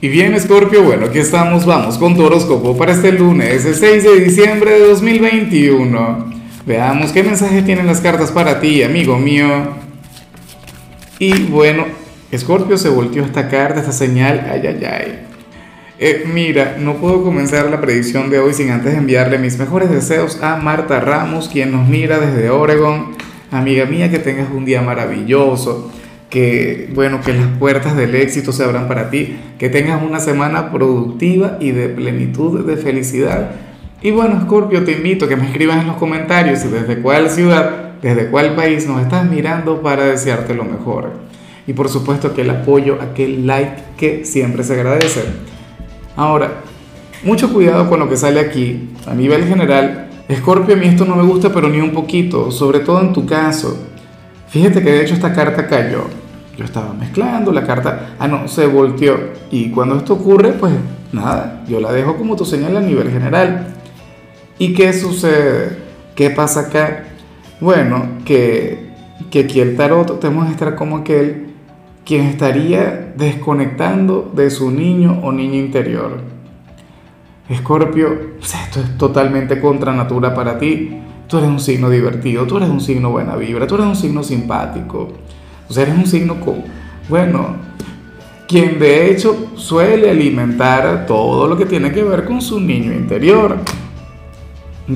Y bien, Scorpio, bueno, aquí estamos, vamos con tu horóscopo para este lunes, el 6 de diciembre de 2021. Veamos qué mensaje tienen las cartas para ti, amigo mío. Y bueno, Scorpio se volteó esta carta, esta señal, ay, ay, ay. Eh, mira, no puedo comenzar la predicción de hoy sin antes enviarle mis mejores deseos a Marta Ramos, quien nos mira desde Oregon. Amiga mía, que tengas un día maravilloso que bueno, que las puertas del éxito se abran para ti, que tengas una semana productiva y de plenitud de felicidad. Y bueno, Scorpio, te invito a que me escribas en los comentarios y desde cuál ciudad, desde cuál país nos estás mirando para desearte lo mejor. Y por supuesto que el apoyo, aquel like que siempre se agradece. Ahora, mucho cuidado con lo que sale aquí. A nivel general, Scorpio, a mí esto no me gusta, pero ni un poquito, sobre todo en tu caso. Fíjate que de hecho esta carta cayó. Yo estaba mezclando la carta, ah no, se volteó. Y cuando esto ocurre, pues nada, yo la dejo como tu señal a nivel general. ¿Y qué sucede? ¿Qué pasa acá? Bueno, que, que aquí el tarot te muestra como aquel quien estaría desconectando de su niño o niña interior. Escorpio, esto es totalmente contra natura para ti. Tú eres un signo divertido, tú eres un signo buena vibra, tú eres un signo simpático. O sea, eres un signo, con, bueno, quien de hecho suele alimentar todo lo que tiene que ver con su niño interior.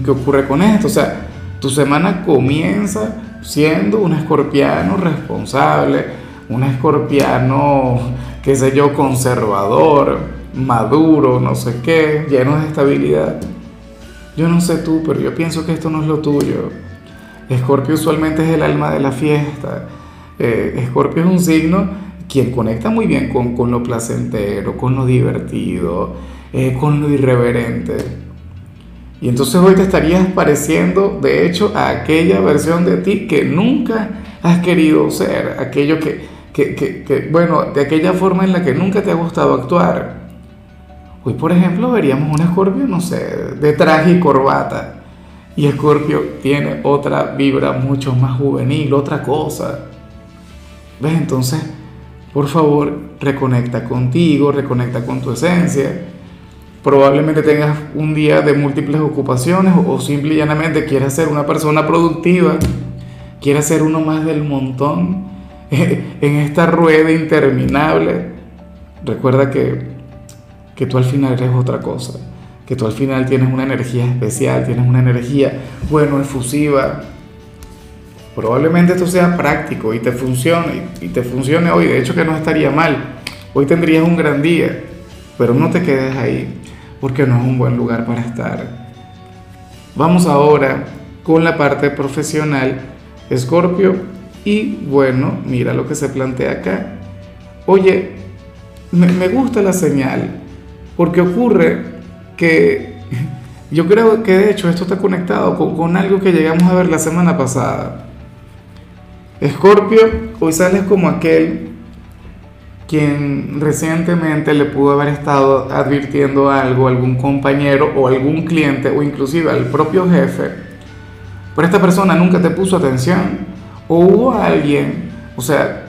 ¿Qué ocurre con esto? O sea, tu semana comienza siendo un escorpiano responsable, un escorpiano, qué sé yo, conservador, maduro, no sé qué, lleno de estabilidad. Yo no sé tú, pero yo pienso que esto no es lo tuyo. Escorpio usualmente es el alma de la fiesta. Eh, Escorpio es un signo quien conecta muy bien con, con lo placentero, con lo divertido, eh, con lo irreverente. Y entonces hoy te estarías pareciendo, de hecho, a aquella versión de ti que nunca has querido ser, aquello que, que, que, que bueno, de aquella forma en la que nunca te ha gustado actuar. Hoy, por ejemplo, veríamos un escorpio, no sé, de traje y corbata. Y escorpio tiene otra vibra mucho más juvenil, otra cosa. ¿Ves? Entonces, por favor, reconecta contigo, reconecta con tu esencia. Probablemente tengas un día de múltiples ocupaciones o, simple y llanamente quieras ser una persona productiva, quieras ser uno más del montón en esta rueda interminable. Recuerda que que tú al final eres otra cosa, que tú al final tienes una energía especial, tienes una energía, bueno, efusiva. Probablemente esto sea práctico y te funcione, y te funcione hoy, de hecho que no estaría mal. Hoy tendrías un gran día, pero no te quedes ahí, porque no es un buen lugar para estar. Vamos ahora con la parte profesional, Escorpio, y bueno, mira lo que se plantea acá. Oye, me, gusta la señal, porque ocurre que yo creo que de hecho esto está conectado con, algo que llegamos a ver la semana pasada. Escorpio, hoy sales como aquel quien recientemente le pudo haber estado advirtiendo algo a algún compañero o algún cliente o inclusive al propio jefe, pero esta persona nunca te puso atención o hubo alguien, o sea,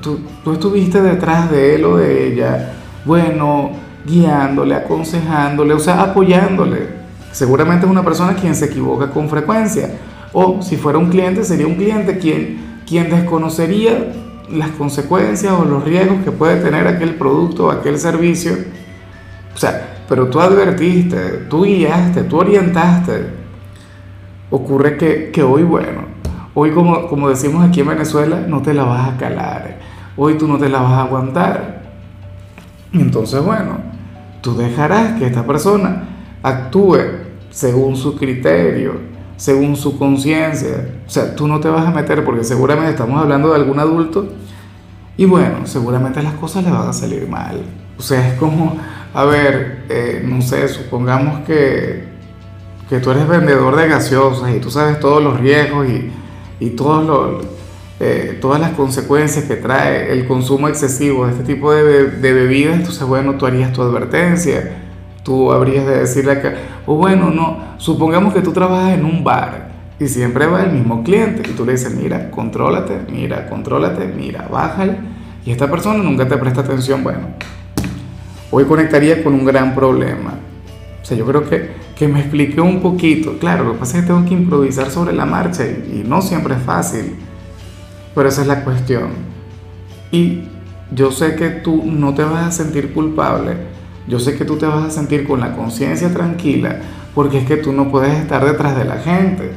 tú, tú estuviste detrás de él o de ella, bueno, guiándole, aconsejándole, o sea, apoyándole. Seguramente es una persona quien se equivoca con frecuencia. O si fuera un cliente, sería un cliente quien, quien desconocería las consecuencias o los riesgos que puede tener aquel producto o aquel servicio. O sea, pero tú advertiste, tú guiaste, tú orientaste. Ocurre que, que hoy, bueno, hoy como, como decimos aquí en Venezuela, no te la vas a calar. Hoy tú no te la vas a aguantar. Entonces, bueno, tú dejarás que esta persona actúe según su criterio, según su conciencia. O sea, tú no te vas a meter porque seguramente estamos hablando de algún adulto y bueno, seguramente las cosas le van a salir mal. O sea, es como, a ver, eh, no sé, supongamos que, que tú eres vendedor de gaseosas y tú sabes todos los riesgos y, y todos los eh, todas las consecuencias que trae el consumo excesivo de este tipo de, de, bebidas, entonces bueno, tú harías tu advertencia, tú habrías de decirle acá, o bueno, no, supongamos que tú trabajas en un bar y siempre va el mismo cliente y tú le dices, mira, contrólate, mira, contrólate, mira, bájale, y esta persona nunca te presta atención, bueno, hoy conectaría con un gran problema. O sea, yo creo que, que me expliqué un poquito. Claro, lo que pasa es que tengo que improvisar sobre la marcha y, y no siempre es fácil. Pero esa es la cuestión. Y yo sé que tú no te vas a sentir culpable. Yo sé que tú te vas a sentir con la conciencia tranquila porque es que tú no puedes estar detrás de la gente.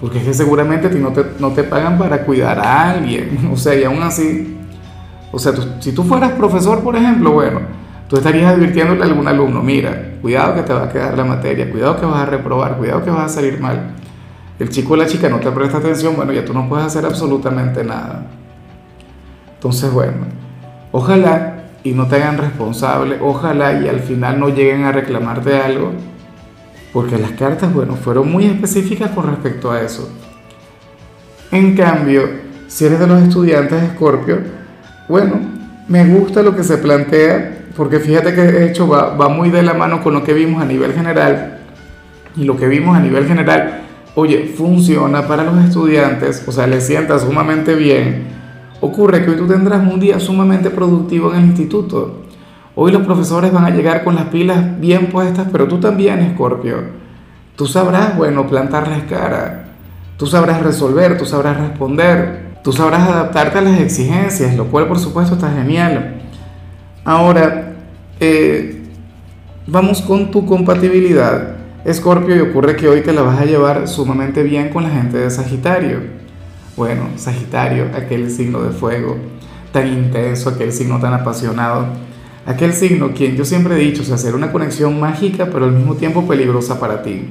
Porque es que seguramente a ti no te, no te pagan para cuidar a alguien. O sea, y aún así, o sea, si tú fueras profesor, por ejemplo, bueno, tú estarías advirtiéndole a algún alumno, mira, cuidado que te va a quedar la materia, cuidado que vas a reprobar, cuidado que vas a salir mal. El chico o la chica no te presta atención, bueno, ya tú no puedes hacer absolutamente nada. Entonces, bueno, ojalá y no te hagan responsable, ojalá y al final no lleguen a reclamarte algo, porque las cartas, bueno, fueron muy específicas con respecto a eso. En cambio, si eres de los estudiantes de Escorpio, bueno, me gusta lo que se plantea, porque fíjate que de hecho va, va muy de la mano con lo que vimos a nivel general, y lo que vimos a nivel general, oye, funciona para los estudiantes, o sea, les sienta sumamente bien. Ocurre que hoy tú tendrás un día sumamente productivo en el instituto. Hoy los profesores van a llegar con las pilas bien puestas, pero tú también, Escorpio. Tú sabrás, bueno, plantarles cara. Tú sabrás resolver, tú sabrás responder. Tú sabrás adaptarte a las exigencias, lo cual por supuesto está genial. Ahora, eh, vamos con tu compatibilidad. Escorpio, y ocurre que hoy te la vas a llevar sumamente bien con la gente de Sagitario. Bueno, Sagitario, aquel signo de fuego tan intenso, aquel signo tan apasionado, aquel signo quien yo siempre he dicho, o sea, hacer una conexión mágica pero al mismo tiempo peligrosa para ti.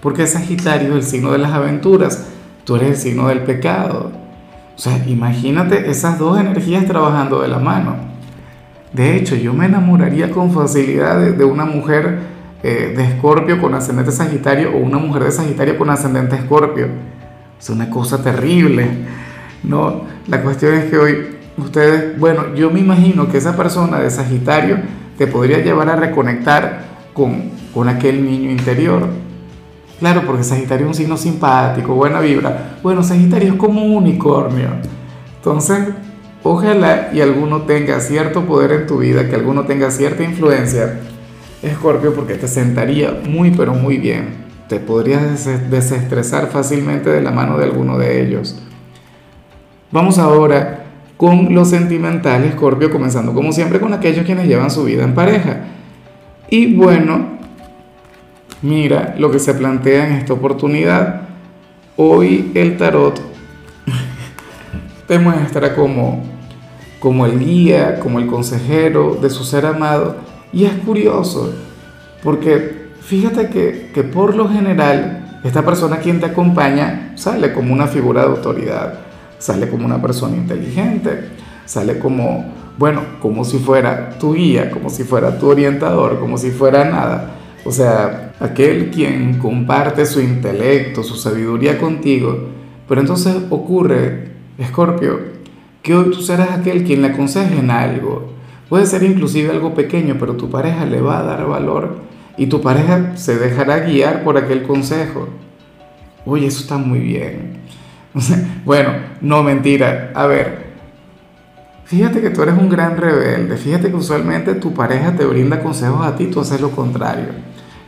Porque Sagitario el signo de las aventuras, tú eres el signo del pecado. O sea, imagínate esas dos energías trabajando de la mano. De hecho, yo me enamoraría con facilidad de, una mujer eh, de Escorpio con ascendente Sagitario o una mujer de Sagitario con ascendente Escorpio. Es una cosa terrible. No, la cuestión es que hoy ustedes, bueno, yo me imagino que esa persona de Sagitario te podría llevar a reconectar con, con aquel niño interior Claro, porque Sagitario es un signo simpático, buena vibra. Bueno, Sagitario es como un unicornio. Entonces, ojalá y alguno tenga cierto poder en tu vida, que alguno tenga cierta influencia, Escorpio, porque te sentaría muy, pero muy bien. Te podrías desestresar fácilmente de la mano de alguno de ellos. Vamos ahora con lo sentimental, Escorpio, comenzando como siempre con aquellos quienes llevan su vida en pareja. Y bueno, Mira lo que se plantea en esta oportunidad. Hoy el tarot te muestra como, como el guía, como el consejero de su ser amado. Y es curioso, porque fíjate que, que por lo general esta persona quien te acompaña sale como una figura de autoridad, sale como una persona inteligente, sale como, bueno, como si fuera tu guía, como si fuera tu orientador, como si fuera nada. O sea, aquel quien comparte su intelecto, su sabiduría contigo. Pero entonces ocurre, Escorpio, que hoy tú serás aquel quien le aconseje en algo. Puede ser inclusive algo pequeño, pero tu pareja le va a dar valor y tu pareja se dejará guiar por aquel consejo. Oye, eso está muy bien. bueno, no mentira. A ver, fíjate que tú eres un gran rebelde. Fíjate que usualmente tu pareja te brinda consejos a ti, tú haces lo contrario.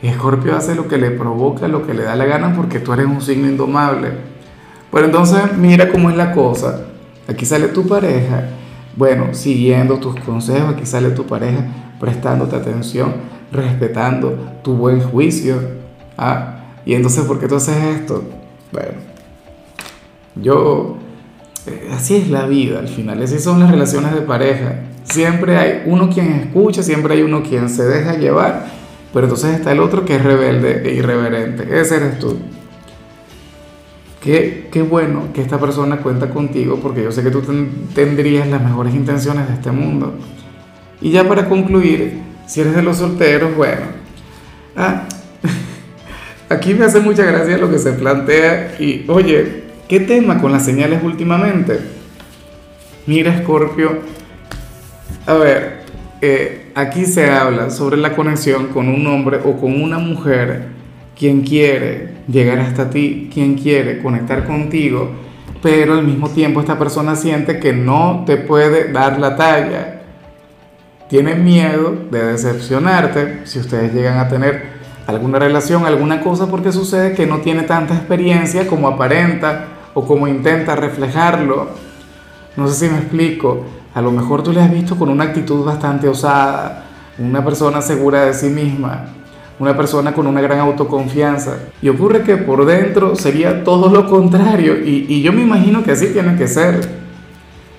Escorpio hace lo que le provoca, lo que le da la gana porque tú eres un signo indomable. Pero entonces mira cómo es la cosa. Aquí sale tu pareja, bueno, siguiendo tus consejos, aquí sale tu pareja prestándote atención, respetando tu buen juicio. Ah, y entonces, ¿por qué tú haces esto? Bueno, yo, eh, así es la vida al final, así son las relaciones de pareja. Siempre hay uno quien escucha, siempre hay uno quien se deja llevar pero entonces está el otro que es rebelde e irreverente. Ese eres tú. Qué, qué bueno que esta persona cuenta contigo porque yo sé que tú tendrías las mejores intenciones de este mundo. Y ya para concluir, si eres de los solteros, bueno. Ah, aquí me hace mucha gracia lo que se plantea y, oye, ¿qué tema con las señales últimamente? Mira, Scorpio. A ver, eh, aquí se habla sobre la conexión con un hombre o con una mujer quien quiere llegar hasta ti, quien quiere conectar contigo, pero al mismo tiempo esta persona siente que no te puede dar la talla. Tiene miedo de decepcionarte si ustedes llegan a tener alguna relación, alguna cosa, porque sucede que no tiene tanta experiencia como aparenta o como intenta reflejarlo. No sé si me explico. A lo mejor tú le has visto con una actitud bastante osada, una persona segura de sí misma, una persona con una gran autoconfianza. Y ocurre que por dentro sería todo lo contrario. Y, y yo me imagino que así tiene que ser.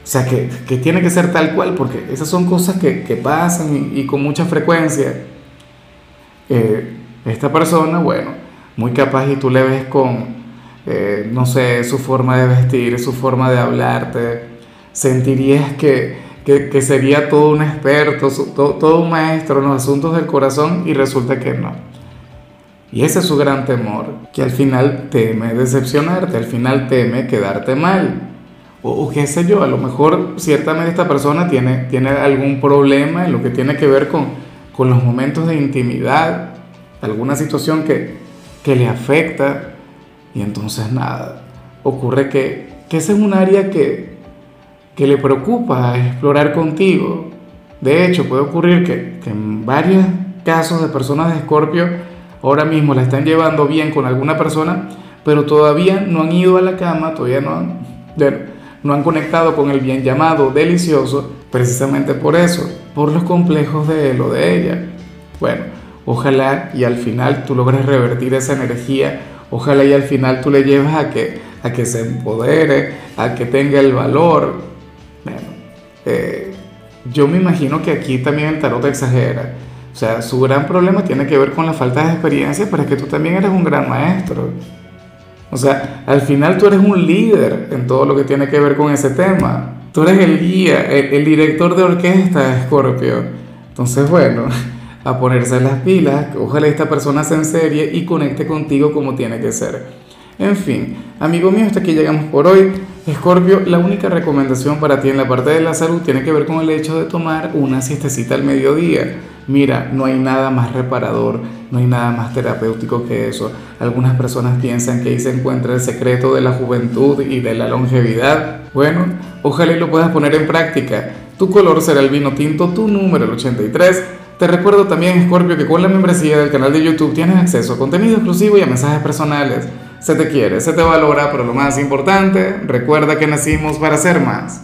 O sea, que, que, tiene que ser tal cual, porque esas son cosas que, que pasan y, con mucha frecuencia. Eh, esta persona, bueno, muy capaz y tú le ves con, eh, no sé, su forma de vestir, su forma de hablarte, sentirías que, que, que sería todo un experto, todo, todo un maestro en los asuntos del corazón y resulta que no. Y ese es su gran temor, que al final teme decepcionarte, al final teme quedarte mal o, o, qué sé yo, a lo mejor ciertamente esta persona tiene, tiene algún problema en lo que tiene que ver con, con los momentos de intimidad, alguna situación que, que le afecta y entonces nada, ocurre que, que ese es un área que, que le preocupa explorar contigo. De hecho, puede ocurrir que, que en varios casos de personas de Escorpio ahora mismo la están llevando bien con alguna persona, pero todavía no han ido a la cama, todavía no han no han conectado con el bien llamado delicioso precisamente por eso, por los complejos de él o de ella. Bueno, ojalá y al final tú logres revertir esa energía, ojalá y al final tú le lleves a que, a que se empodere, a que tenga el valor. Bueno, eh, yo me imagino que aquí también el tarot exagera. O sea, su gran problema tiene que ver con la falta de experiencia, pero es que tú también eres un gran maestro. O sea, al final tú eres un líder en todo lo que tiene que ver con ese tema. Tú eres el guía, el, director de orquesta Scorpio. Entonces, bueno, a ponerse las pilas, ojalá esta persona se en serie y conecte contigo como tiene que ser. En fin, amigo mío, hasta aquí llegamos por hoy. Escorpio, la única recomendación para ti en la parte de la salud tiene que ver con el hecho de tomar una siestecita al mediodía. Mira, no hay nada más reparador, no hay nada más terapéutico que eso. Algunas personas piensan que ahí se encuentra el secreto de la juventud y de la longevidad. Bueno, ojalá y lo puedas poner en práctica. Tu color será el vino tinto, tu número el 83. Te recuerdo también, Scorpio, que con la membresía del canal de YouTube tienes acceso a contenido exclusivo y a mensajes personales. Se te quiere, se te valora, pero lo más importante, recuerda que nacimos para ser más.